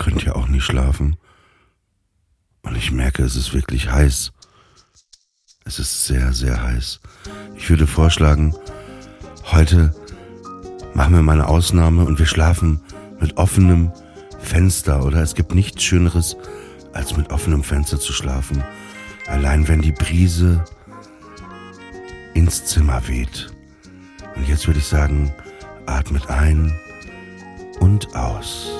könnte ja auch nicht schlafen. Und ich merke, es ist wirklich heiß. Es ist sehr, sehr heiß. Ich würde vorschlagen, heute machen wir mal eine Ausnahme und wir schlafen mit offenem Fenster. Oder es gibt nichts Schöneres, als mit offenem Fenster zu schlafen. Allein wenn die Brise ins Zimmer weht. Und jetzt würde ich sagen, atmet ein und aus.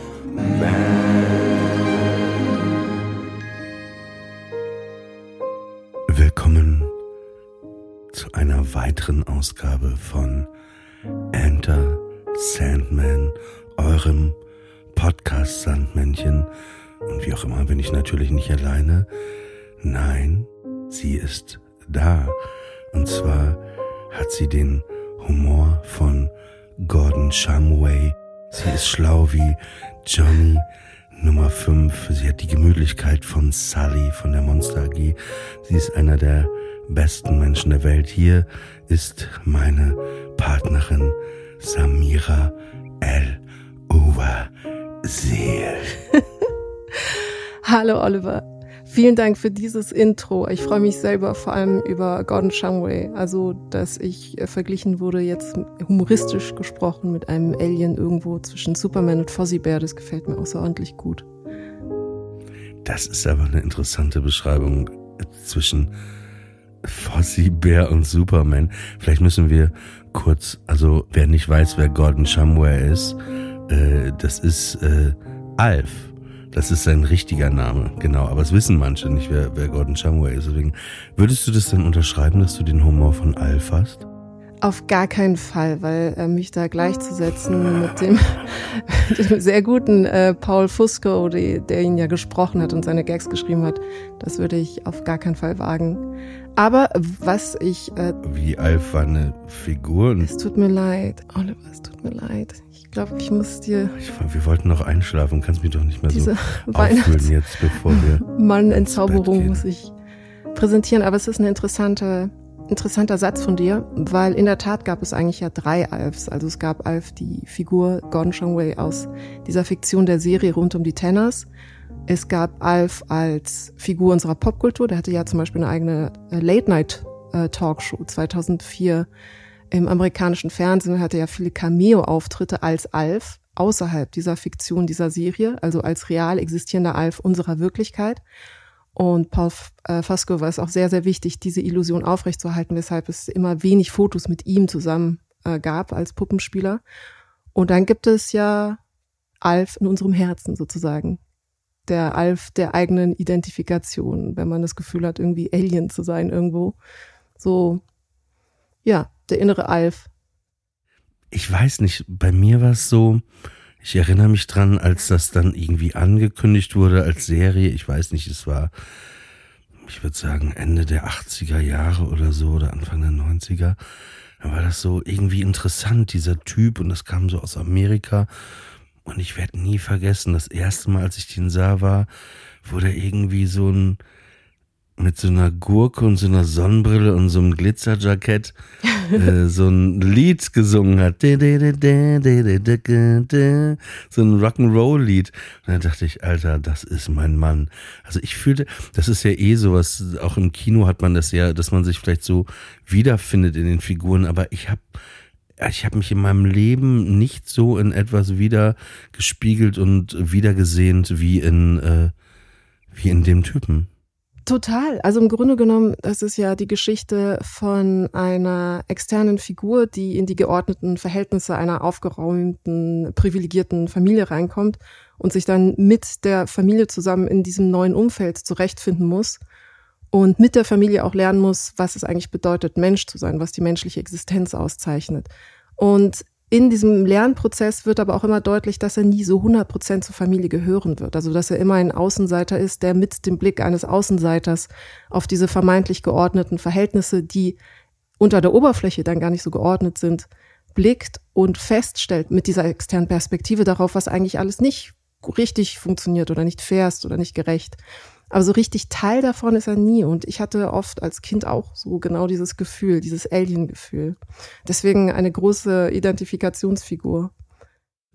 Willkommen zu einer weiteren Ausgabe von Enter Sandman, eurem Podcast Sandmännchen. Und wie auch immer bin ich natürlich nicht alleine. Nein, sie ist da. Und zwar hat sie den Humor von Gordon Shumway. Sie ist schlau wie Johnny Nummer 5. Sie hat die Gemütlichkeit von Sully von der Monster AG. Sie ist einer der besten Menschen der Welt. Hier ist meine Partnerin Samira El Uwerseel. Hallo Oliver. Vielen Dank für dieses Intro. Ich freue mich selber vor allem über Gordon Shumway. Also, dass ich äh, verglichen wurde, jetzt humoristisch gesprochen, mit einem Alien irgendwo zwischen Superman und Fozzie Bear. Das gefällt mir außerordentlich gut. Das ist aber eine interessante Beschreibung zwischen Fozzie Bear und Superman. Vielleicht müssen wir kurz, also wer nicht weiß, wer Gordon Shumway ist, äh, das ist äh, Alf das ist sein richtiger Name, genau. Aber es wissen manche nicht, wer, wer Gordon Shumway ist. Deswegen würdest du das denn unterschreiben, dass du den Humor von Alf hast? Auf gar keinen Fall, weil äh, mich da gleichzusetzen mit dem, mit dem sehr guten äh, Paul Fusco, die, der ihn ja gesprochen hat und seine Gags geschrieben hat, das würde ich auf gar keinen Fall wagen. Aber was ich... Äh, Wie Alf war eine Figur? Es tut mir leid, Oliver, es tut mir leid. Ich glaube, ich muss dir. Ich, wir wollten noch einschlafen. Kannst mich doch nicht mehr diese so auffühlen jetzt, bevor wir. Mann-Entzauberung muss ich präsentieren. Aber es ist ein interessante, interessanter Satz von dir, weil in der Tat gab es eigentlich ja drei Alfs. Also es gab Alf, die Figur Gordon Shumway aus dieser Fiktion der Serie rund um die Tenners. Es gab Alf als Figur unserer Popkultur. Der hatte ja zum Beispiel eine eigene äh, Late-Night-Talkshow äh, 2004 im amerikanischen Fernsehen hatte er ja viele Cameo-Auftritte als Alf außerhalb dieser Fiktion dieser Serie, also als real existierender Alf unserer Wirklichkeit. Und Paul äh, Fasco war es auch sehr, sehr wichtig, diese Illusion aufrechtzuerhalten, weshalb es immer wenig Fotos mit ihm zusammen äh, gab als Puppenspieler. Und dann gibt es ja Alf in unserem Herzen sozusagen. Der Alf der eigenen Identifikation, wenn man das Gefühl hat, irgendwie Alien zu sein irgendwo. So, ja, der innere Alf? Ich weiß nicht, bei mir war es so, ich erinnere mich dran, als das dann irgendwie angekündigt wurde als Serie, ich weiß nicht, es war, ich würde sagen, Ende der 80er Jahre oder so oder Anfang der 90er, da war das so irgendwie interessant, dieser Typ, und das kam so aus Amerika. Und ich werde nie vergessen, das erste Mal, als ich den sah, war, wurde irgendwie so ein, mit so einer Gurke und so einer Sonnenbrille und so einem Glitzerjackett äh, so ein Lied gesungen hat. So ein Rock'n'Roll-Lied. Und dann dachte ich, Alter, das ist mein Mann. Also ich fühlte, das ist ja eh sowas, auch im Kino hat man das ja, dass man sich vielleicht so wiederfindet in den Figuren, aber ich habe ich habe mich in meinem Leben nicht so in etwas wieder gespiegelt und wiedergesehnt wie in, äh, wie in dem Typen. Total. Also im Grunde genommen, das ist ja die Geschichte von einer externen Figur, die in die geordneten Verhältnisse einer aufgeräumten, privilegierten Familie reinkommt und sich dann mit der Familie zusammen in diesem neuen Umfeld zurechtfinden muss und mit der Familie auch lernen muss, was es eigentlich bedeutet, Mensch zu sein, was die menschliche Existenz auszeichnet. Und in diesem Lernprozess wird aber auch immer deutlich, dass er nie so 100 Prozent zur Familie gehören wird. Also, dass er immer ein Außenseiter ist, der mit dem Blick eines Außenseiters auf diese vermeintlich geordneten Verhältnisse, die unter der Oberfläche dann gar nicht so geordnet sind, blickt und feststellt mit dieser externen Perspektive darauf, was eigentlich alles nicht richtig funktioniert oder nicht fair ist oder nicht gerecht. Aber so richtig Teil davon ist er nie. Und ich hatte oft als Kind auch so genau dieses Gefühl, dieses Alien-Gefühl. Deswegen eine große Identifikationsfigur.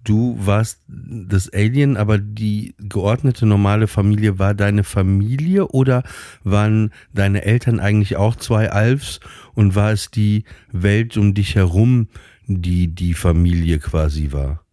Du warst das Alien, aber die geordnete normale Familie war deine Familie oder waren deine Eltern eigentlich auch zwei Alfs und war es die Welt um dich herum, die die Familie quasi war?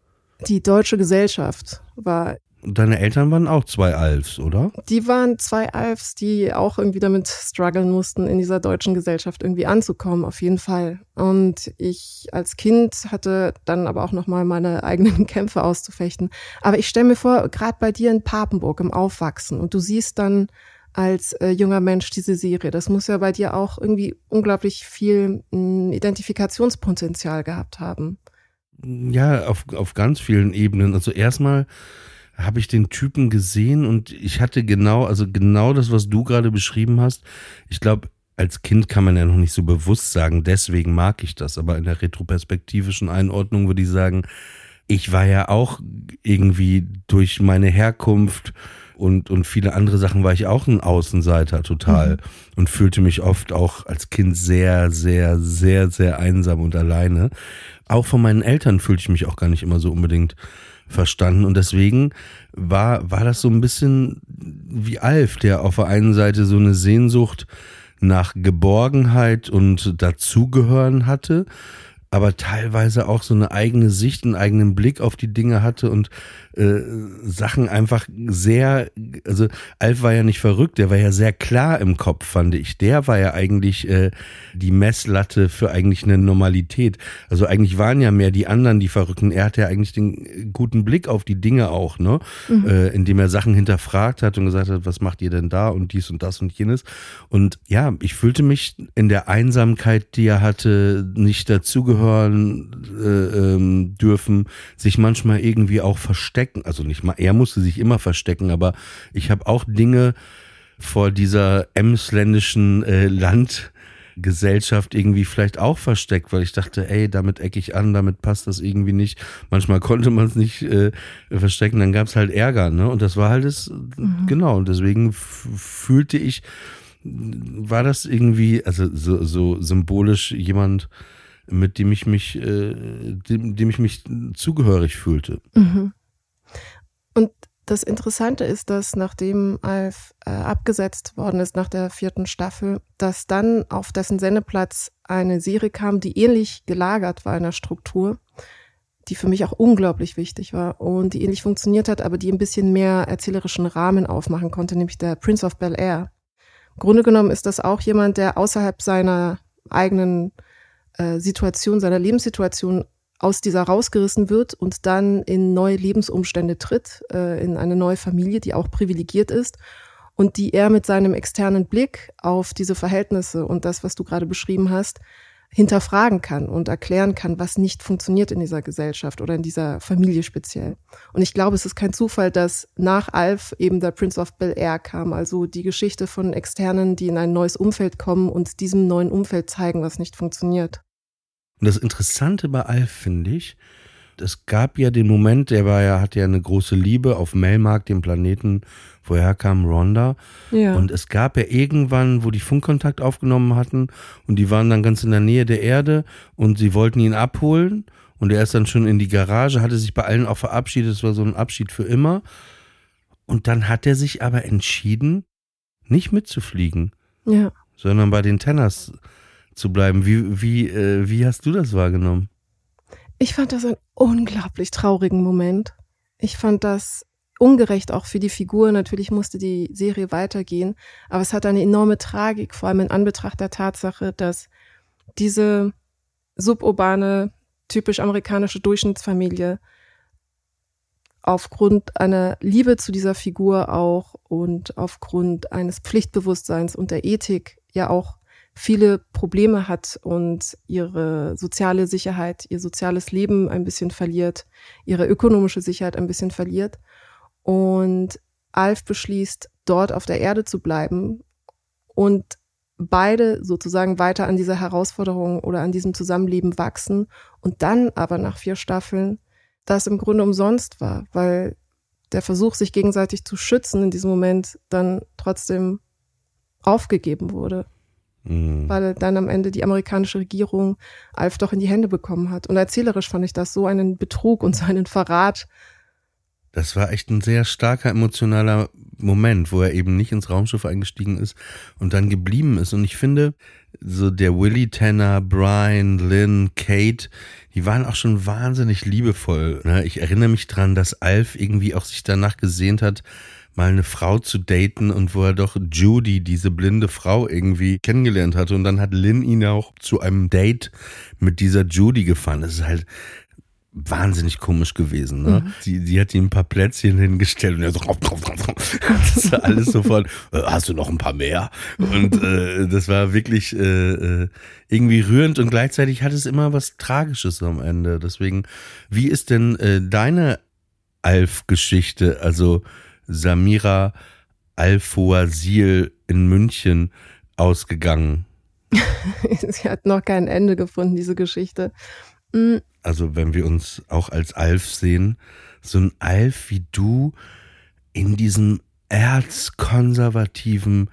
Die deutsche Gesellschaft war Deine Eltern waren auch zwei Alfs, oder? Die waren zwei Alfs, die auch irgendwie damit strugglen mussten, in dieser deutschen Gesellschaft irgendwie anzukommen, auf jeden Fall. Und ich als Kind hatte dann aber auch nochmal meine eigenen Kämpfe auszufechten. Aber ich stelle mir vor, gerade bei dir in Papenburg im Aufwachsen und du siehst dann als äh, junger Mensch diese Serie, das muss ja bei dir auch irgendwie unglaublich viel mh, hm, Identifikationspotenzial gehabt haben. Ja, auf, auf ganz vielen Ebenen. Also erstmal habe ich den Typen gesehen und ich hatte genau, also genau das, was du gerade beschrieben hast. Ich glaube, als Kind kann man ja noch nicht so bewusst sagen, deswegen mag ich das. Aber in der retroperspektivischen Einordnung würde ich sagen, ich war ja auch irgendwie durch meine Herkunft und, und viele andere Sachen war ich auch ein Außenseiter total mhm. und fühlte mich oft auch als Kind sehr, sehr, sehr, sehr einsam und alleine. Auch von meinen Eltern fühlte ich mich auch gar nicht immer so unbedingt verstanden. Und deswegen war, war das so ein bisschen wie Alf, der auf der einen Seite so eine Sehnsucht nach Geborgenheit und Dazugehören hatte, aber teilweise auch so eine eigene Sicht, einen eigenen Blick auf die Dinge hatte und äh, Sachen einfach sehr, also Alf war ja nicht verrückt, der war ja sehr klar im Kopf, fand ich. Der war ja eigentlich äh, die Messlatte für eigentlich eine Normalität. Also eigentlich waren ja mehr die anderen die Verrückten. Er hatte ja eigentlich den guten Blick auf die Dinge auch, ne? Mhm. Äh, indem er Sachen hinterfragt hat und gesagt hat, was macht ihr denn da und dies und das und jenes. Und ja, ich fühlte mich in der Einsamkeit, die er hatte, nicht dazugehören äh, ähm, dürfen, sich manchmal irgendwie auch verstecken. Also nicht mal, er musste sich immer verstecken, aber ich habe auch Dinge vor dieser emsländischen äh, Landgesellschaft irgendwie vielleicht auch versteckt, weil ich dachte, ey, damit ecke ich an, damit passt das irgendwie nicht. Manchmal konnte man es nicht äh, verstecken, dann gab es halt Ärger, ne? Und das war halt das, mhm. genau, und deswegen fühlte ich, war das irgendwie, also so, so symbolisch jemand, mit dem ich mich, äh, dem, dem ich mich zugehörig fühlte. Mhm. Und das Interessante ist, dass nachdem Alf äh, abgesetzt worden ist nach der vierten Staffel, dass dann auf dessen Sendeplatz eine Serie kam, die ähnlich gelagert war in der Struktur, die für mich auch unglaublich wichtig war und die ähnlich funktioniert hat, aber die ein bisschen mehr erzählerischen Rahmen aufmachen konnte, nämlich der Prince of Bel Air. Im Grunde genommen ist das auch jemand, der außerhalb seiner eigenen äh, Situation, seiner Lebenssituation aus dieser rausgerissen wird und dann in neue Lebensumstände tritt, äh, in eine neue Familie, die auch privilegiert ist und die er mit seinem externen Blick auf diese Verhältnisse und das, was du gerade beschrieben hast, hinterfragen kann und erklären kann, was nicht funktioniert in dieser Gesellschaft oder in dieser Familie speziell. Und ich glaube, es ist kein Zufall, dass nach Alf eben der Prince of Bel Air kam, also die Geschichte von Externen, die in ein neues Umfeld kommen und diesem neuen Umfeld zeigen, was nicht funktioniert. Und das Interessante bei Alf finde ich, es gab ja den Moment, der war ja, hatte ja eine große Liebe auf Melmark, dem Planeten, woher kam Rhonda. Ja. Und es gab ja irgendwann, wo die Funkkontakt aufgenommen hatten und die waren dann ganz in der Nähe der Erde und sie wollten ihn abholen und er ist dann schon in die Garage, hatte sich bei allen auch verabschiedet, es war so ein Abschied für immer. Und dann hat er sich aber entschieden, nicht mitzufliegen, ja. sondern bei den Tenners zu bleiben. Wie, wie, äh, wie hast du das wahrgenommen? Ich fand das einen unglaublich traurigen Moment. Ich fand das ungerecht auch für die Figur. Natürlich musste die Serie weitergehen, aber es hat eine enorme Tragik, vor allem in Anbetracht der Tatsache, dass diese suburbane, typisch amerikanische Durchschnittsfamilie aufgrund einer Liebe zu dieser Figur auch und aufgrund eines Pflichtbewusstseins und der Ethik ja auch viele Probleme hat und ihre soziale Sicherheit, ihr soziales Leben ein bisschen verliert, ihre ökonomische Sicherheit ein bisschen verliert. Und Alf beschließt, dort auf der Erde zu bleiben und beide sozusagen weiter an dieser Herausforderung oder an diesem Zusammenleben wachsen und dann aber nach vier Staffeln das im Grunde umsonst war, weil der Versuch, sich gegenseitig zu schützen in diesem Moment dann trotzdem aufgegeben wurde. Mhm. Weil dann am Ende die amerikanische Regierung Alf doch in die Hände bekommen hat. Und erzählerisch fand ich das so einen Betrug und so einen Verrat. Das war echt ein sehr starker emotionaler Moment, wo er eben nicht ins Raumschiff eingestiegen ist und dann geblieben ist. Und ich finde, so der Willy Tanner, Brian, Lynn, Kate, die waren auch schon wahnsinnig liebevoll. Ne? Ich erinnere mich dran, dass Alf irgendwie auch sich danach gesehnt hat, mal eine Frau zu daten und wo er doch Judy, diese blinde Frau, irgendwie kennengelernt hatte. Und dann hat Lynn ihn auch zu einem Date mit dieser Judy gefahren. Das ist halt wahnsinnig komisch gewesen. Ne? Mhm. Sie, sie hat ihm ein paar Plätzchen hingestellt und er so, das war alles sofort, äh, hast du noch ein paar mehr? Und äh, das war wirklich äh, äh, irgendwie rührend und gleichzeitig hat es immer was Tragisches am Ende. Deswegen, wie ist denn äh, deine Alf-Geschichte, also Samira Al-Fawazil in München ausgegangen? Sie hat noch kein Ende gefunden, diese Geschichte. Mhm also wenn wir uns auch als Alf sehen, so ein Alf wie du in diesem erzkonservativen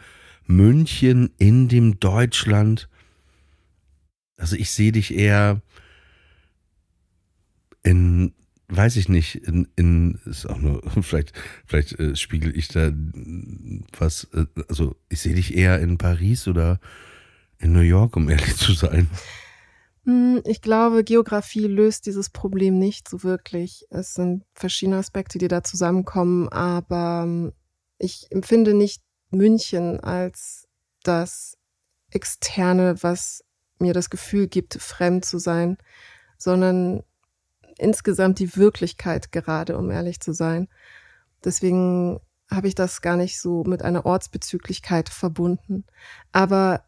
München in dem Deutschland. Also ich sehe dich eher in, weiß ich nicht, in, in ist auch nur, vielleicht, vielleicht äh, spiegel ich da was, äh, also ich sehe dich eher in Paris oder in New York, um ehrlich zu sein. Hm, ich glaube, Geografie löst dieses Problem nicht so wirklich. Es sind verschiedene Aspekte, die da zusammenkommen, aber hm, ich empfinde nicht München als das Externe, was mir das Gefühl gibt, fremd zu sein, sondern insgesamt die Wirklichkeit gerade, um ehrlich zu sein. Deswegen habe ich das gar nicht so mit einer Ortsbezüglichkeit verbunden. Aber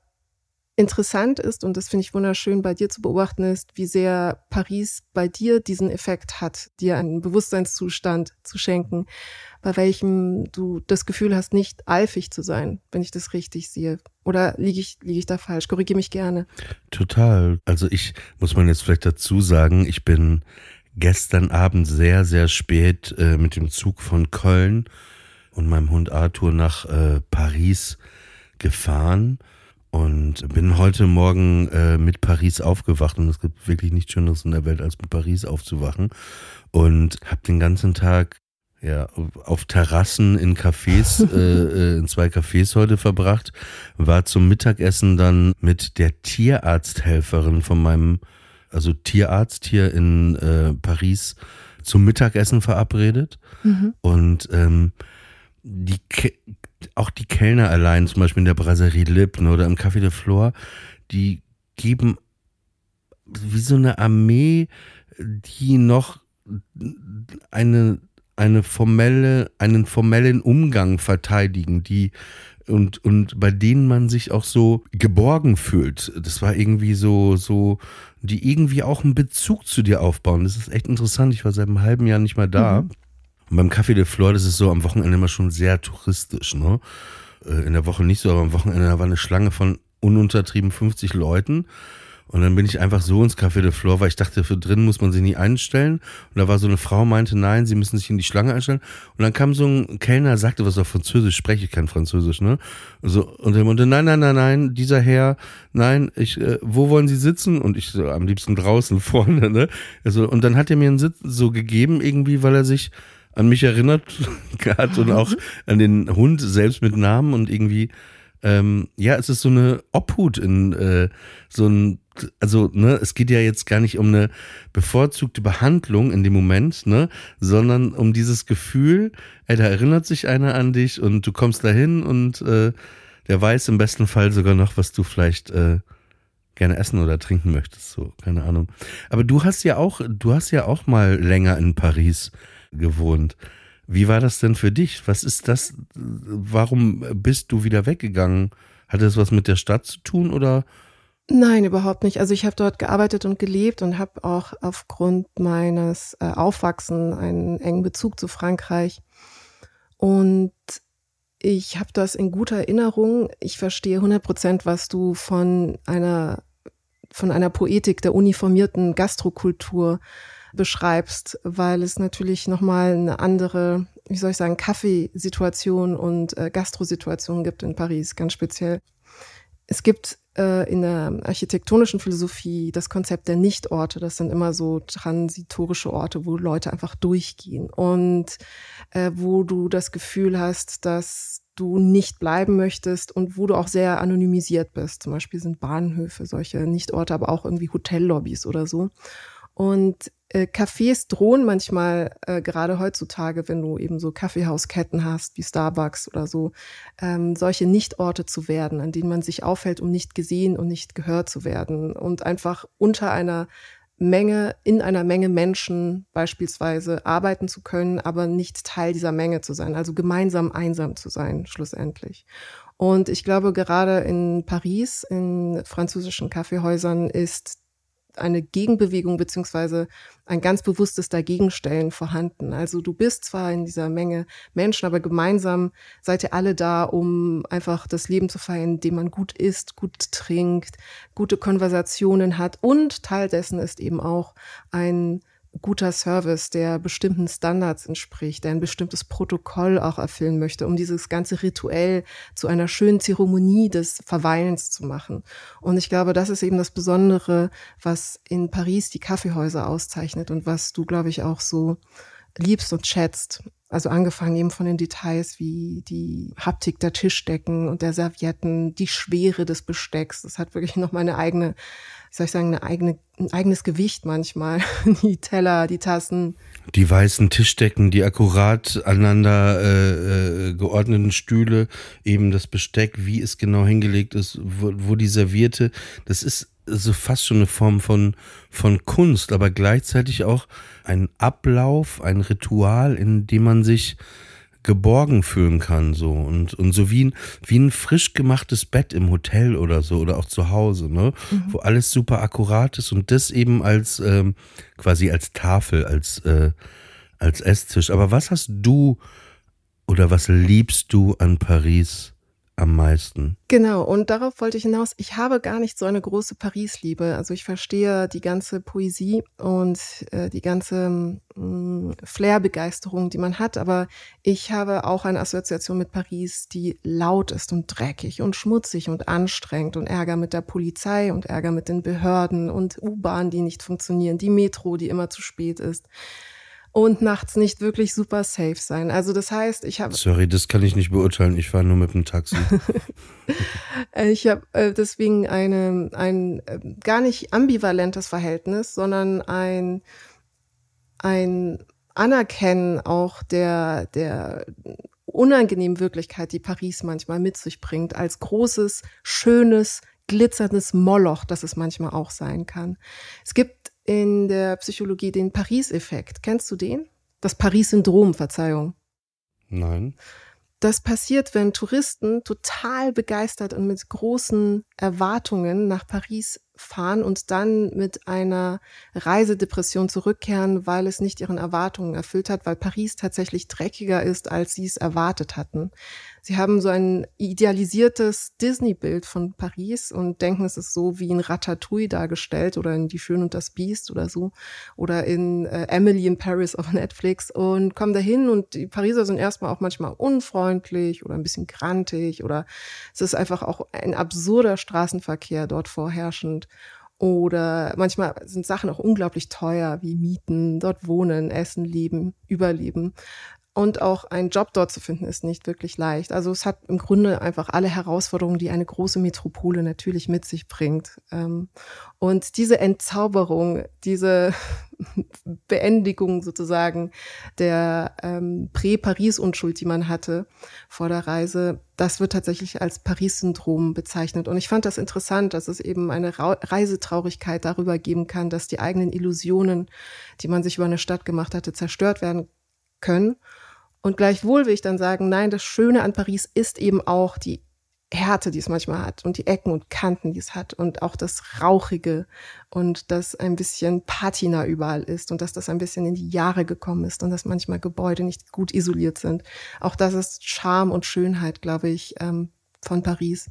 interessant ist, und das finde ich wunderschön bei dir zu beobachten, ist, wie sehr Paris bei dir diesen Effekt hat, dir einen Bewusstseinszustand zu schenken, bei welchem du das Gefühl hast, nicht alfig zu sein, wenn ich das richtig sehe. Oder liege ich, liege ich da falsch? Korrigiere mich gerne. Total. Also ich muss man jetzt vielleicht dazu sagen, ich bin gestern Abend sehr, sehr spät äh, mit dem Zug von Köln und meinem Hund Arthur nach äh, Paris gefahren und bin heute Morgen äh, mit Paris aufgewacht und es gibt wirklich nichts Schöneres in der Welt, als mit Paris aufzuwachen. Und habe den ganzen Tag ja, auf Terrassen in Cafés, äh, äh, in zwei Cafés heute verbracht, war zum Mittagessen dann mit der Tierarzthelferin von meinem, also Tierarzt hier in äh, Paris zum Mittagessen verabredet. Mhm. Und ähm, die auch die Kellner allein, zum Beispiel in der Brasserie Lippen oder im Café de Flore, die geben wie so eine Armee, die noch eine, eine formelle, einen formellen Umgang verteidigen, die und, und bei denen man sich auch so geborgen fühlt. Das war irgendwie so, so, die irgendwie auch einen Bezug zu dir aufbauen. Das ist echt interessant. Ich war seit einem halben Jahr nicht mehr da. Mhm. Und beim Café de Flor, das ist so am Wochenende immer schon sehr touristisch, ne? Äh, in der Woche nicht so, aber am Wochenende da war eine Schlange von ununtertrieben 50 Leuten. Und dann bin ich einfach so ins Café de Flor, weil ich dachte, für drin muss man sich nie einstellen. Und da war so eine Frau, meinte, nein, sie müssen sich in die Schlange einstellen. Und dann kam so ein Kellner, sagte was auf Französisch, spreche ich kein Französisch, ne? So, und er meinte, nein, nein, nein, nein, dieser Herr, nein, ich, äh, wo wollen Sie sitzen? Und ich so, am liebsten draußen vorne, ne? Also, und dann hat er mir einen Sitz so gegeben, irgendwie, weil er sich an mich erinnert hat und auch an den Hund selbst mit Namen und irgendwie, ähm, ja, es ist so eine Obhut in äh, so ein, also, ne, es geht ja jetzt gar nicht um eine bevorzugte Behandlung in dem Moment, ne, sondern um dieses Gefühl, ey, da erinnert sich einer an dich und du kommst dahin und äh, der weiß im besten Fall sogar noch, was du vielleicht äh, gerne essen oder trinken möchtest, so, keine Ahnung. Aber du hast ja auch, du hast ja auch mal länger in Paris gewohnt. Wie war das denn für dich? Was ist das? Warum bist du wieder weggegangen? Hatte das was mit der Stadt zu tun oder? Nein, überhaupt nicht. Also ich habe dort gearbeitet und gelebt und habe auch aufgrund meines äh, Aufwachsen einen engen Bezug zu Frankreich. Und ich habe das in guter Erinnerung. Ich verstehe 100 Prozent, was du von einer von einer Poetik der uniformierten Gastrokultur beschreibst, weil es natürlich nochmal eine andere, wie soll ich sagen, Kaffeesituation und äh, Gastrosituation gibt in Paris, ganz speziell. Es gibt äh, in der architektonischen Philosophie das Konzept der Nichtorte. Das sind immer so transitorische Orte, wo Leute einfach durchgehen und äh, wo du das Gefühl hast, dass du nicht bleiben möchtest und wo du auch sehr anonymisiert bist. Zum Beispiel sind Bahnhöfe solche Nichtorte, aber auch irgendwie Hotellobbys oder so. Und äh, Cafés drohen manchmal, äh, gerade heutzutage, wenn du eben so Kaffeehausketten hast, wie Starbucks oder so, ähm, solche Nichtorte zu werden, an denen man sich aufhält, um nicht gesehen und nicht gehört zu werden und einfach unter einer Menge, in einer Menge Menschen beispielsweise arbeiten zu können, aber nicht Teil dieser Menge zu sein, also gemeinsam einsam zu sein, schlussendlich. Und ich glaube, gerade in Paris, in französischen Kaffeehäusern ist eine Gegenbewegung beziehungsweise ein ganz bewusstes Dagegenstellen vorhanden. Also du bist zwar in dieser Menge Menschen, aber gemeinsam seid ihr alle da, um einfach das Leben zu feiern, indem man gut isst, gut trinkt, gute Konversationen hat und Teil dessen ist eben auch ein guter Service, der bestimmten Standards entspricht, der ein bestimmtes Protokoll auch erfüllen möchte, um dieses ganze Rituell zu einer schönen Zeremonie des Verweilens zu machen. Und ich glaube, das ist eben das Besondere, was in Paris die Kaffeehäuser auszeichnet und was du, glaube ich, auch so liebst und schätzt. Also angefangen eben von den Details wie die Haptik der Tischdecken und der Servietten, die Schwere des Bestecks. Das hat wirklich noch mal eine eigene wie soll ich sagen, eine eigene, ein eigenes Gewicht manchmal. Die Teller, die Tassen. Die weißen Tischdecken, die akkurat aneinander äh, äh, geordneten Stühle, eben das Besteck, wie es genau hingelegt ist, wo, wo die servierte, das ist so fast schon eine Form von, von Kunst, aber gleichzeitig auch ein Ablauf, ein Ritual, in dem man sich geborgen fühlen kann, so und, und so wie ein, wie ein frisch gemachtes Bett im Hotel oder so oder auch zu Hause, ne, mhm. wo alles super akkurat ist und das eben als ähm, quasi als Tafel, als, äh, als Esstisch. Aber was hast du oder was liebst du an Paris? Am meisten. Genau, und darauf wollte ich hinaus. Ich habe gar nicht so eine große Paris-Liebe. Also ich verstehe die ganze Poesie und äh, die ganze äh, Flair-Begeisterung, die man hat, aber ich habe auch eine Assoziation mit Paris, die laut ist und dreckig und schmutzig und anstrengend und Ärger mit der Polizei und Ärger mit den Behörden und U-Bahnen, die nicht funktionieren, die Metro, die immer zu spät ist und nachts nicht wirklich super safe sein. Also das heißt, ich habe. Sorry, das kann ich nicht beurteilen. Ich fahre nur mit dem Taxi. ich habe äh, deswegen eine, ein äh, gar nicht ambivalentes Verhältnis, sondern ein, ein Anerkennen auch der, der unangenehmen Wirklichkeit, die Paris manchmal mit sich bringt, als großes, schönes, glitzerndes Moloch, das es manchmal auch sein kann. Es gibt in der Psychologie den Paris-Effekt. Kennst du den? Das Paris-Syndrom, Verzeihung. Nein. Das passiert, wenn Touristen total begeistert und mit großen Erwartungen nach Paris fahren und dann mit einer Reisedepression zurückkehren, weil es nicht ihren Erwartungen erfüllt hat, weil Paris tatsächlich dreckiger ist, als sie es erwartet hatten. Sie haben so ein idealisiertes Disney-Bild von Paris und denken, es ist so wie in Ratatouille dargestellt oder in Die Schön und das Biest oder so oder in äh, Emily in Paris auf Netflix und kommen dahin und die Pariser sind erstmal auch manchmal unfreundlich oder ein bisschen grantig oder es ist einfach auch ein absurder Straßenverkehr dort vorherrschend. Oder manchmal sind Sachen auch unglaublich teuer, wie Mieten, dort wohnen, essen, leben, überleben. Und auch ein Job dort zu finden, ist nicht wirklich leicht. Also es hat im Grunde einfach alle Herausforderungen, die eine große Metropole natürlich mit sich bringt. Ähm, und diese Entzauberung, diese Beendigung sozusagen der ähm, Prä-Paris-Unschuld, die man hatte vor der Reise, das wird tatsächlich als Paris-Syndrom bezeichnet. Und ich fand das interessant, dass es eben eine Reisetraurigkeit darüber geben kann, dass die eigenen Illusionen, die man sich über eine Stadt gemacht hatte, zerstört werden können und gleichwohl will ich dann sagen, nein, das Schöne an Paris ist eben auch die Härte, die es manchmal hat und die Ecken und Kanten, die es hat und auch das Rauchige und dass ein bisschen Patina überall ist und dass das ein bisschen in die Jahre gekommen ist und dass manchmal Gebäude nicht gut isoliert sind. Auch das ist Charme und Schönheit, glaube ich, ähm, von Paris.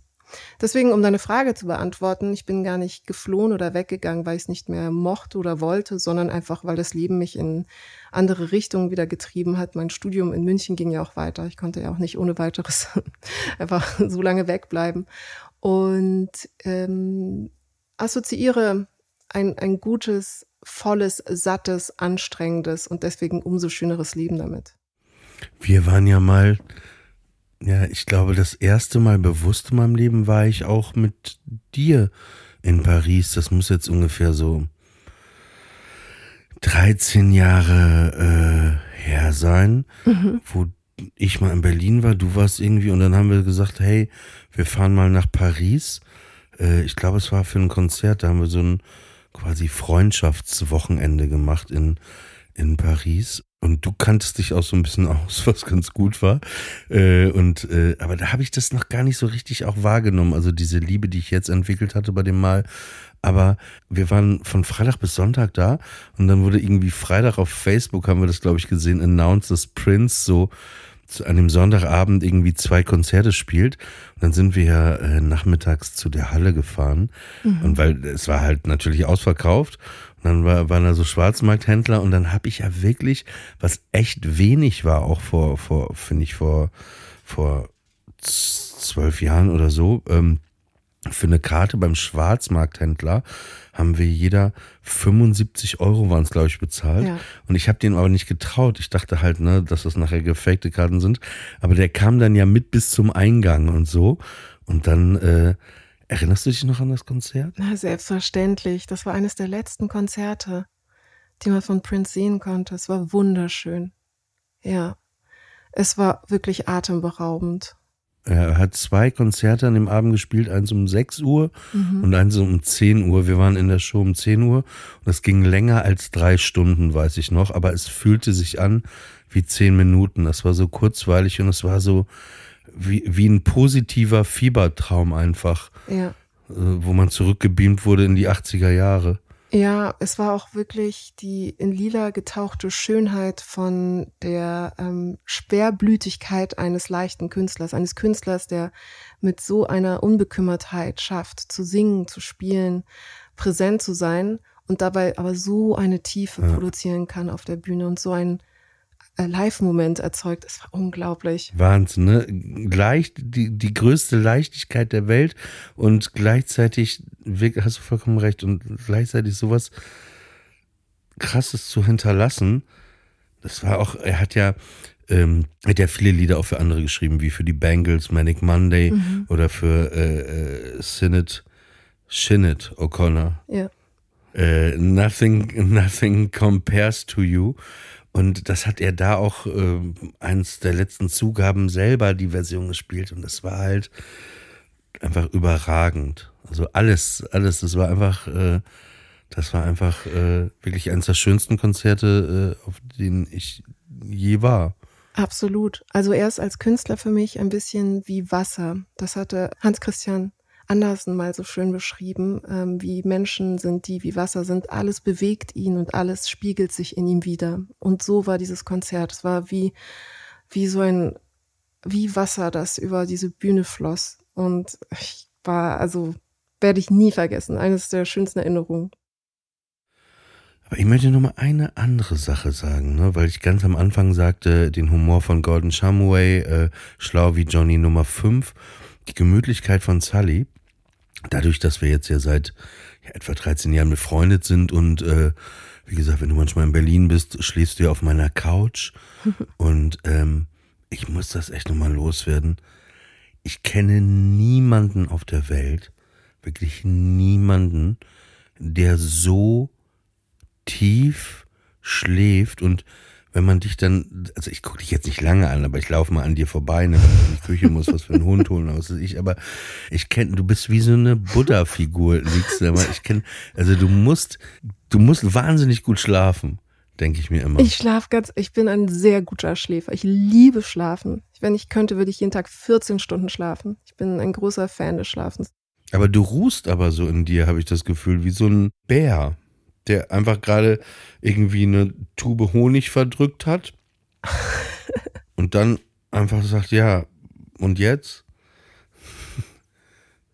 Deswegen, um deine Frage zu beantworten, ich bin gar nicht geflohen oder weggegangen, weil ich es nicht mehr mochte oder wollte, sondern einfach, weil das Leben mich in andere Richtungen wieder getrieben hat. Mein Studium in München ging ja auch weiter. Ich konnte ja auch nicht ohne weiteres einfach so lange wegbleiben. Und ähm, assoziiere ein, ein gutes, volles, sattes, anstrengendes und deswegen umso schöneres Leben damit. Wir waren ja mal ja, ich glaube, das erste Mal bewusst in meinem Leben war ich auch mit dir in Paris. Das muss jetzt ungefähr so 13 Jahre äh, her sein, mhm. wo ich mal in Berlin war, du warst irgendwie und dann haben wir gesagt, hey, wir fahren mal nach Paris. Äh, ich glaube, es war für ein Konzert, da haben wir so ein quasi Freundschaftswochenende gemacht in, in Paris. Und du kanntest dich auch so ein bisschen aus, was ganz gut war. Äh, und äh, aber da habe ich das noch gar nicht so richtig auch wahrgenommen. Also diese Liebe, die ich jetzt entwickelt hatte bei dem Mal. Aber wir waren von Freitag bis Sonntag da und dann wurde irgendwie Freitag auf Facebook haben wir das, glaube ich, gesehen, announced, dass Prince so an dem Sonntagabend irgendwie zwei Konzerte spielt. Und dann sind wir ja äh, nachmittags zu der Halle gefahren. Mhm. Und weil es war halt natürlich ausverkauft. Dann war, waren da so Schwarzmarkthändler und dann habe ich ja wirklich, was echt wenig war, auch vor, vor finde ich, vor, vor zwölf Jahren oder so, ähm, für eine Karte beim Schwarzmarkthändler haben wir jeder 75 Euro waren es, glaube ich, bezahlt. Ja. Und ich habe den aber nicht getraut. Ich dachte halt, ne, dass das nachher gefakte Karten sind. Aber der kam dann ja mit bis zum Eingang und so. Und dann äh, Erinnerst du dich noch an das Konzert? Na, selbstverständlich. Das war eines der letzten Konzerte, die man von Prince sehen konnte. Es war wunderschön. Ja, es war wirklich atemberaubend. Er hat zwei Konzerte an dem Abend gespielt, eins um 6 Uhr mhm. und eins um 10 Uhr. Wir waren in der Show um 10 Uhr und es ging länger als drei Stunden, weiß ich noch, aber es fühlte sich an wie zehn Minuten. Das war so kurzweilig und es war so, wie, wie ein positiver Fiebertraum einfach, ja. Äh, wo man zurückgebeamt wurde in die 80er Jahre. Ja, es war auch wirklich die in lila getauchte Schönheit von der ähm, Schwerblütigkeit eines leichten Künstlers, eines Künstlers, der mit so einer Unbekümmertheit schafft, zu singen, zu spielen, präsent zu sein und dabei aber so eine Tiefe ja. produzieren kann auf der Bühne und so ein Live-Moment erzeugt. Es war unglaublich. Wahnsinn, ne? Leicht, die, die größte Leichtigkeit der Welt und gleichzeitig, hast du vollkommen recht, und gleichzeitig sowas krasses zu hinterlassen. Das war auch, er hat ja, ähm, hat ja viele Lieder auch für andere geschrieben, wie für die Bangles, Manic Monday mhm. oder für äh, äh, Sinead, Shinnet O'Connor. Ja. Äh, nothing, nothing compares to you. Und das hat er da auch äh, eins der letzten Zugaben selber die Version gespielt und das war halt einfach überragend. Also alles, alles, das war einfach, äh, das war einfach äh, wirklich eines der schönsten Konzerte, äh, auf denen ich je war. Absolut. Also er ist als Künstler für mich ein bisschen wie Wasser. Das hatte Hans Christian Andersen mal so schön beschrieben, ähm, wie Menschen sind, die wie Wasser sind. Alles bewegt ihn und alles spiegelt sich in ihm wieder. Und so war dieses Konzert. Es war wie, wie so ein, wie Wasser, das über diese Bühne floss. Und ich war, also, werde ich nie vergessen. Eines der schönsten Erinnerungen. Aber ich möchte noch mal eine andere Sache sagen, ne? weil ich ganz am Anfang sagte, den Humor von Gordon Shumway, äh, schlau wie Johnny Nummer 5, die Gemütlichkeit von Sully dadurch, dass wir jetzt ja seit ja, etwa 13 Jahren befreundet sind und äh, wie gesagt, wenn du manchmal in Berlin bist, schläfst du ja auf meiner Couch und ähm, ich muss das echt nochmal loswerden. Ich kenne niemanden auf der Welt, wirklich niemanden, der so tief schläft und wenn man dich dann, also ich gucke dich jetzt nicht lange an, aber ich laufe mal an dir vorbei, ne, wenn ich in die Küche muss, was für einen Hund holen, was weiß ich, aber ich kenne, du bist wie so eine Buddha-Figur, liegst du, aber ich kenne, also du musst, du musst wahnsinnig gut schlafen. denke ich mir immer. Ich schlafe ganz, ich bin ein sehr guter Schläfer. Ich liebe Schlafen. Wenn ich könnte, würde ich jeden Tag 14 Stunden schlafen. Ich bin ein großer Fan des Schlafens. Aber du ruhst aber so in dir, habe ich das Gefühl, wie so ein Bär, der einfach gerade irgendwie eine Tube Honig verdrückt hat und dann einfach sagt, ja, und jetzt?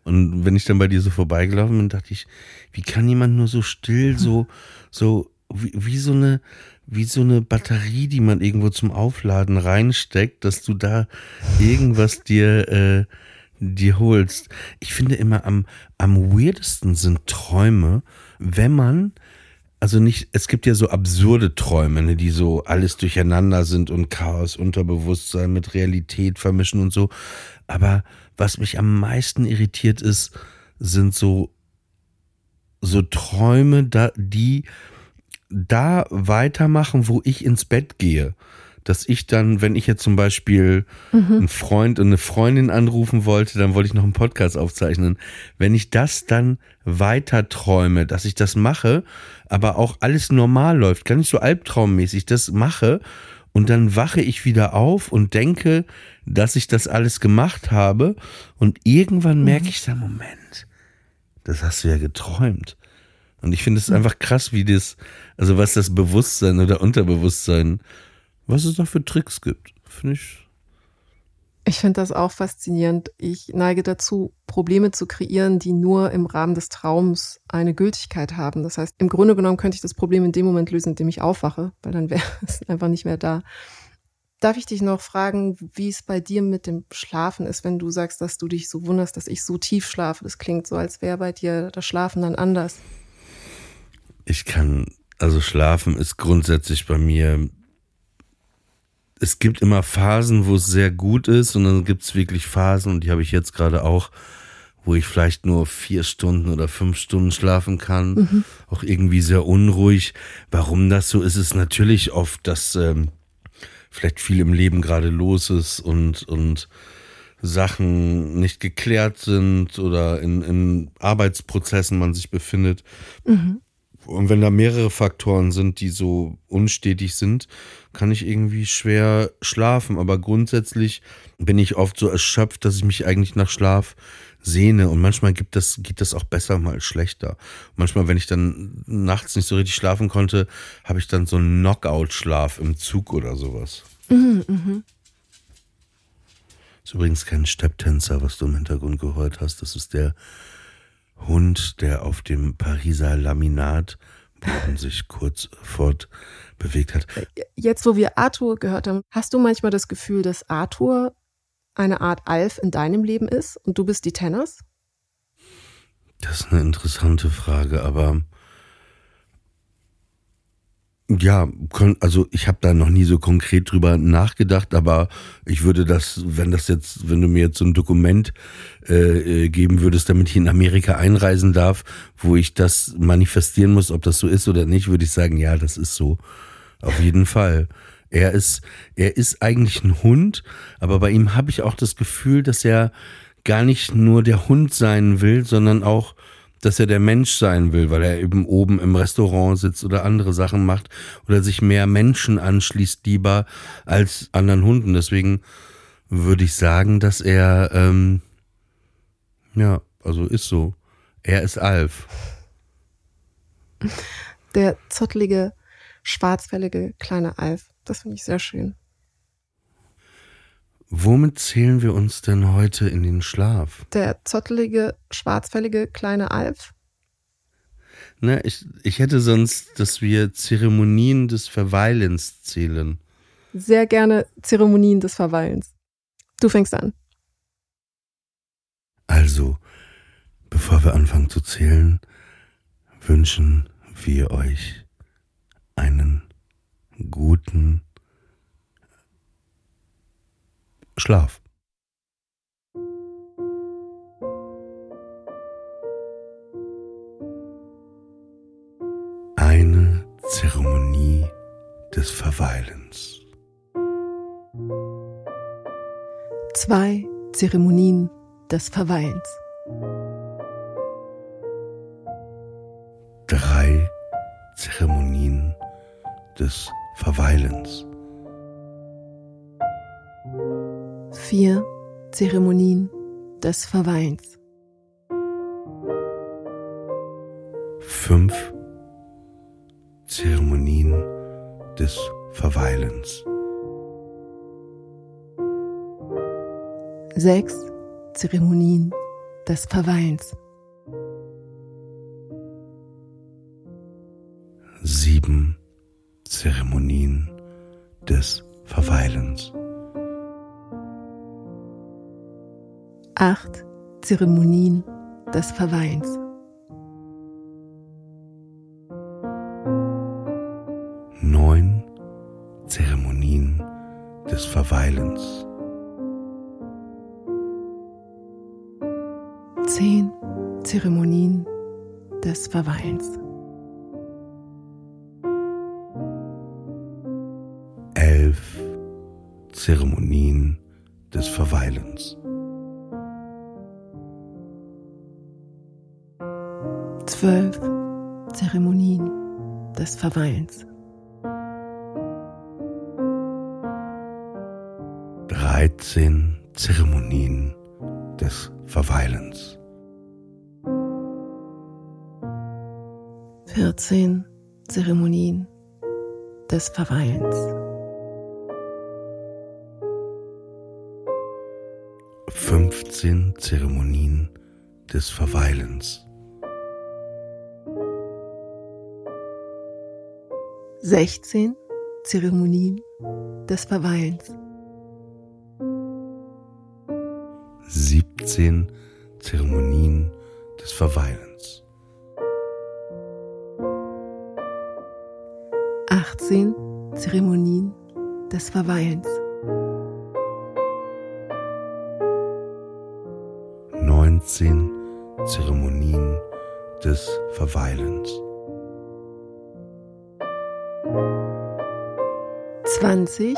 Und wenn ich dann bei dir so vorbeigelaufen bin, dachte ich, wie kann jemand nur so still, so, so, wie, wie so eine, wie so eine Batterie, die man irgendwo zum Aufladen reinsteckt, dass du da irgendwas dir, äh, dir holst. Ich finde immer am, am weirdesten sind Träume, wenn man, also nicht, es gibt ja so absurde Träume, ne, die so alles durcheinander sind und Chaos, Unterbewusstsein mit Realität vermischen und so. Aber was mich am meisten irritiert ist, sind so, so Träume, da, die da weitermachen, wo ich ins Bett gehe. Dass ich dann, wenn ich jetzt zum Beispiel mhm. einen Freund und eine Freundin anrufen wollte, dann wollte ich noch einen Podcast aufzeichnen. Wenn ich das dann weiter träume, dass ich das mache, aber auch alles normal läuft, gar nicht so albtraummäßig, das mache und dann wache ich wieder auf und denke, dass ich das alles gemacht habe und irgendwann merke mhm. ich dann, Moment, das hast du ja geträumt. Und ich finde es einfach krass, wie das, also was das Bewusstsein oder Unterbewusstsein, was es da für Tricks gibt. Finde ich. Ich finde das auch faszinierend. Ich neige dazu, Probleme zu kreieren, die nur im Rahmen des Traums eine Gültigkeit haben. Das heißt, im Grunde genommen könnte ich das Problem in dem Moment lösen, in dem ich aufwache, weil dann wäre es einfach nicht mehr da. Darf ich dich noch fragen, wie es bei dir mit dem Schlafen ist, wenn du sagst, dass du dich so wunderst, dass ich so tief schlafe? Das klingt so, als wäre bei dir das Schlafen dann anders. Ich kann, also Schlafen ist grundsätzlich bei mir. Es gibt immer Phasen, wo es sehr gut ist, und dann gibt es wirklich Phasen, und die habe ich jetzt gerade auch, wo ich vielleicht nur vier Stunden oder fünf Stunden schlafen kann. Mhm. Auch irgendwie sehr unruhig. Warum das so ist, ist natürlich oft, dass ähm, vielleicht viel im Leben gerade los ist und, und Sachen nicht geklärt sind oder in, in Arbeitsprozessen man sich befindet. Mhm. Und wenn da mehrere Faktoren sind, die so unstetig sind, kann ich irgendwie schwer schlafen. Aber grundsätzlich bin ich oft so erschöpft, dass ich mich eigentlich nach Schlaf sehne. Und manchmal gibt das, geht das auch besser, mal schlechter. Manchmal, wenn ich dann nachts nicht so richtig schlafen konnte, habe ich dann so einen Knockout-Schlaf im Zug oder sowas. Mhm, mh. Ist übrigens kein Stepptänzer, was du im Hintergrund gehört hast. Das ist der Hund, der auf dem Pariser Laminat sich kurz fortbewegt hat. Jetzt, wo wir Arthur gehört haben, hast du manchmal das Gefühl, dass Arthur eine Art Alf in deinem Leben ist und du bist die Tenners? Das ist eine interessante Frage, aber ja, also ich habe da noch nie so konkret drüber nachgedacht, aber ich würde das, wenn das jetzt, wenn du mir jetzt so ein Dokument äh, äh geben würdest, damit ich in Amerika einreisen darf, wo ich das manifestieren muss, ob das so ist oder nicht, würde ich sagen, ja, das ist so. Auf jeden Fall. Er ist, er ist eigentlich ein Hund, aber bei ihm habe ich auch das Gefühl, dass er gar nicht nur der Hund sein will, sondern auch, dass er der Mensch sein will, weil er eben oben im Restaurant sitzt oder andere Sachen macht oder sich mehr Menschen anschließt lieber als anderen Hunden. Deswegen würde ich sagen, dass er, ähm, ja, also ist so. Er ist Alf. Der zottelige, schwarzfällige kleine Alf. Das finde ich sehr schön. Womit zählen wir uns denn heute in den Schlaf? Der zottelige, schwarzfällige kleine Alf? Na, ich, ich hätte sonst, dass wir Zeremonien des Verweilens zählen. Sehr gerne Zeremonien des Verweilens. Du fängst an. Also, bevor wir anfangen zu zählen, wünschen wir euch einen guten Schlaf. Eine Zeremonie des Verweilens. Zwei Zeremonien des Verweilens. Drei Zeremonien des Vier Zeremonien des Verweins. Fünf Zeremonien des Verweilens. Sechs Zeremonien des Verweilens. Sieben Zeremonien des Verweilens. Acht Zeremonien des Verweilens. Neun Zeremonien des Verweilens. Zehn Zeremonien des Verweilens. Elf Zeremonien des Verweilens. Zwölf Zeremonien des Verweilens. Dreizehn Zeremonien des Verweilens. 14 Zeremonien des Verweilens. 15 Zeremonien des Verweilens. 16 Zeremonien des Verweilens. 17 Zeremonien des Verweilens. 18 Zeremonien des Verweilens. 19 Zeremonien des Verweilens. 20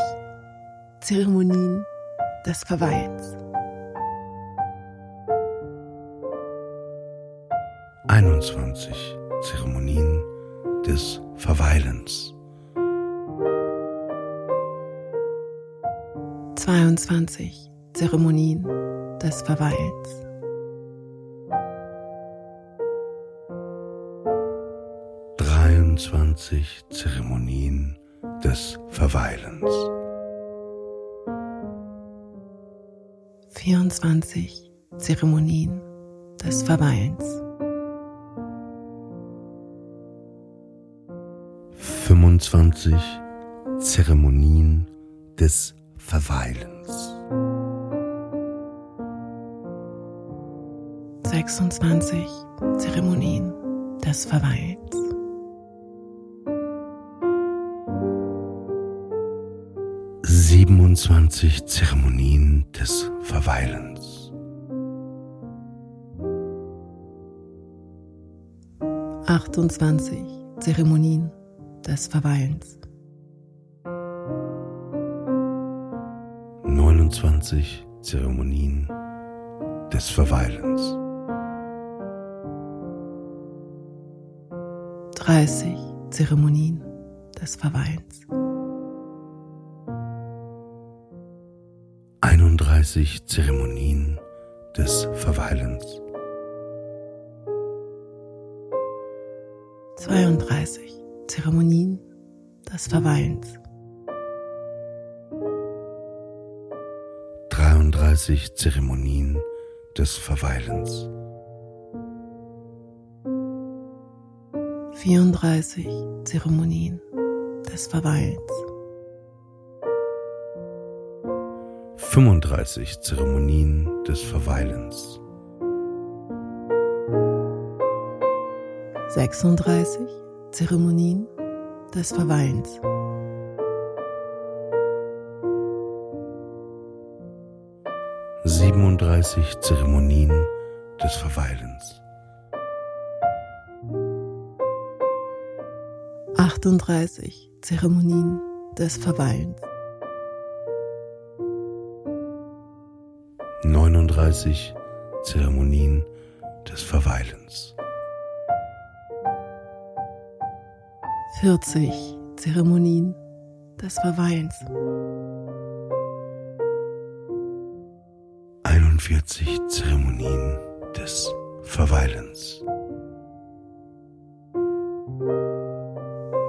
Zeremonien des Verweilens. 21 Zeremonien des Verweilens. 22 Zeremonien des Verweilens. 23 Zeremonien des Verweilens. 24 Zeremonien des Verweilens. 25 Zeremonien des Verweilens. 26 Zeremonien des Verweilens. 27 Zeremonien des Verweilens. 28 Zeremonien des Verweilens. 29 Zeremonien des Verweilens. 30 Zeremonien des Verweilens. 31 Zeremonien des Verweilens. 32 Zeremonien des Verweilens. 33 Zeremonien des Verweilens. 34 Zeremonien des Verweilens. 35 Zeremonien des Verweilens. 36 Zeremonien des Verweilens. 37 Zeremonien des Verweilens. 38 Zeremonien des Verweilens. 39 Zeremonien des Verweilens. 40 Zeremonien des Verweilens. 41 Zeremonien des Verweilens.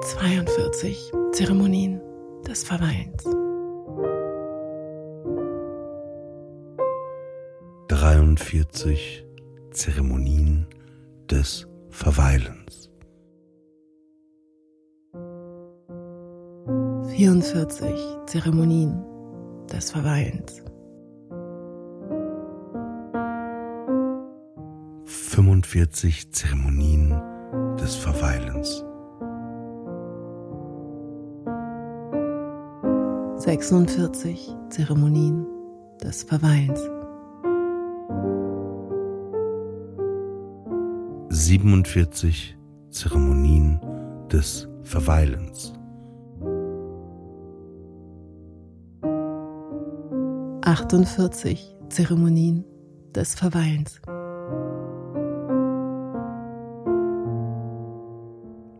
42 Zeremonien des Verweilens. 43 Zeremonien des Verweilens. 44 Zeremonien des Verweilens. 45 Zeremonien des Verweilens. 46 Zeremonien des Verweilens. 47 Zeremonien des Verweilens. 48 Zeremonien des Verweilens.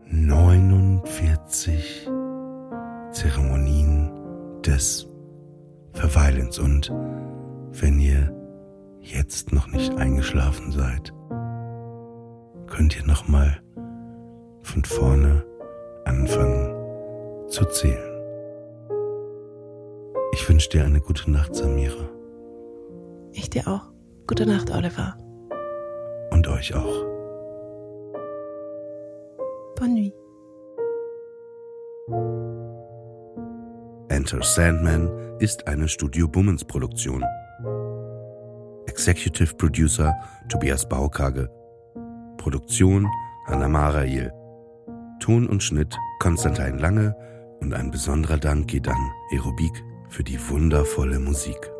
49 Zeremonien des Verweilens. Und wenn ihr jetzt noch nicht eingeschlafen seid, könnt ihr nochmal von vorne anfangen zu zählen. Ich wünsche dir eine gute Nacht, Samira. Ich dir auch. Gute Nacht, Oliver. Und euch auch. Bonne nuit. Enter Sandman ist eine Studio Bummens Produktion. Executive Producer Tobias Baukage. Produktion Hanna Marail. Ton und Schnitt Konstantin Lange und ein besonderer Dank geht an Aerobik für die wundervolle Musik.